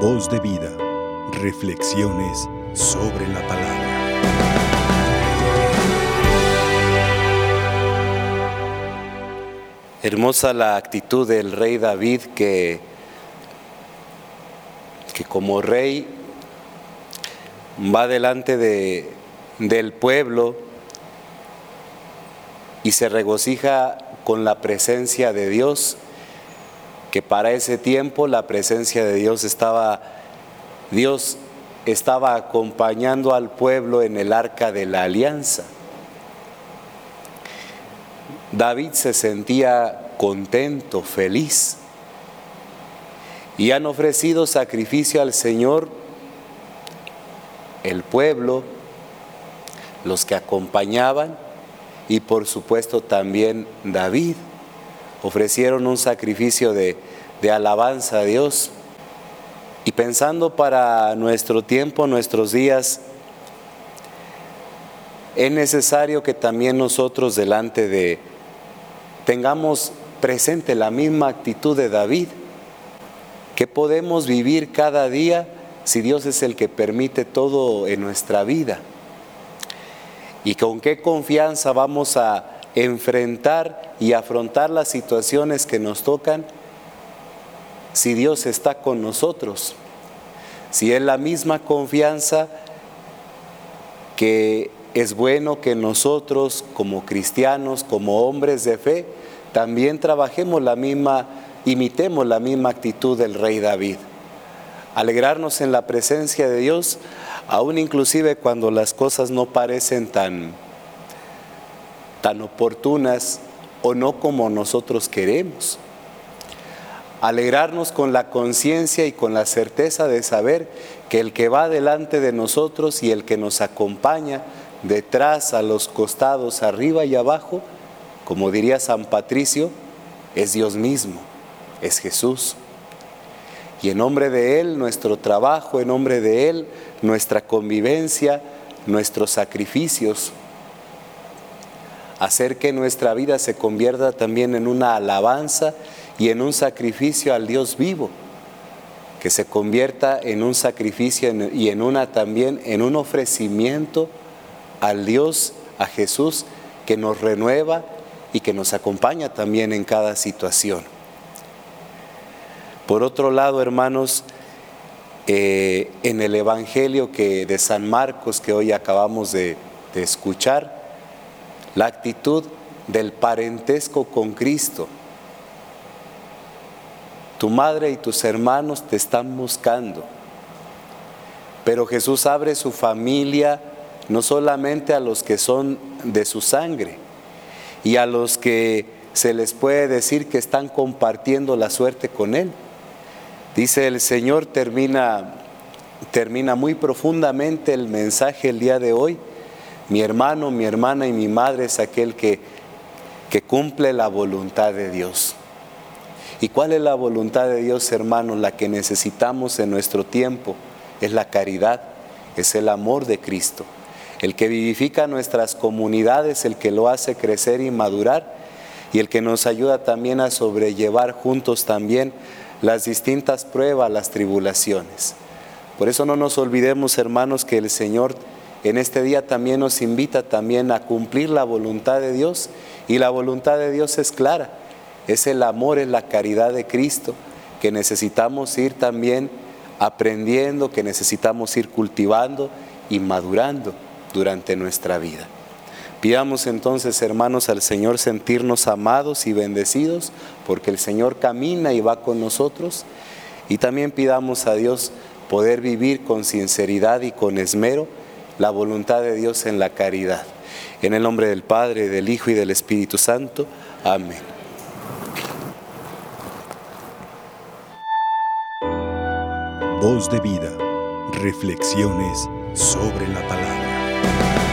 Voz de vida. Reflexiones sobre la palabra. Hermosa la actitud del rey David que, que como rey va delante de, del pueblo y se regocija con la presencia de Dios, que para ese tiempo la presencia de Dios estaba, Dios estaba acompañando al pueblo en el arca de la alianza. David se sentía contento, feliz, y han ofrecido sacrificio al Señor el pueblo, los que acompañaban y por supuesto también David. Ofrecieron un sacrificio de, alabanza a Dios. Y pensando para nuestro tiempo, nuestros días, es necesario que también nosotros delante de tengamos presente la misma actitud de David, que podemos vivir cada día si Dios es el que permite todo en nuestra vida. Y con qué confianza vamos a enfrentar y afrontar las situaciones que nos tocan si Dios está con nosotros. Si es la misma confianza que es bueno que nosotros como cristianos, como hombres de fe, también trabajemos la misma, imitemos la misma actitud del rey David. Alegrarnos en la presencia de Dios, aún inclusive cuando las cosas no parecen tan, tan oportunas o no como nosotros queremos. Alegrarnos con la conciencia y con la certeza de saber que el que va delante de nosotros y el que nos acompaña detrás, a los costados, arriba y abajo, como diría San Patricio, es Dios mismo, es Jesús. Y en nombre de Él, nuestro trabajo, en nombre de Él, nuestra convivencia, nuestros sacrificios, hacer que nuestra vida se convierta también en una alabanza y en un sacrificio al Dios vivo, que se convierta en un sacrificio y en una también en un ofrecimiento al Dios, a Jesús, que nos renueva y que nos acompaña también en cada situación. Por otro lado, hermanos, eh, en el Evangelio que de San Marcos que hoy acabamos de, de escuchar, la actitud del parentesco con Cristo. Tu madre y tus hermanos te están buscando, pero Jesús abre su familia no solamente a los que son de su sangre y a los que se les puede decir que están compartiendo la suerte con Él. Dice el Señor, termina, termina muy profundamente el mensaje el día de hoy. Mi hermano, mi hermana y mi madre es aquel que, que cumple la voluntad de Dios. ¿Y cuál es la voluntad de Dios, hermano? La que necesitamos en nuestro tiempo es la caridad, es el amor de Cristo el que vivifica nuestras comunidades, el que lo hace crecer y madurar y el que nos ayuda también a sobrellevar juntos también las distintas pruebas, las tribulaciones. Por eso no nos olvidemos, hermanos, que el Señor en este día también nos invita también a cumplir la voluntad de Dios y la voluntad de Dios es clara, es el amor, es la caridad de Cristo que necesitamos ir también aprendiendo, que necesitamos ir cultivando y madurando durante nuestra vida. Pidamos entonces, hermanos, al Señor sentirnos amados y bendecidos, porque el Señor camina y va con nosotros. Y también pidamos a Dios poder vivir con sinceridad y con esmero la voluntad de Dios en la caridad. En el nombre del Padre, del Hijo y del Espíritu Santo. Amén. Voz de vida. Reflexiones sobre la palabra.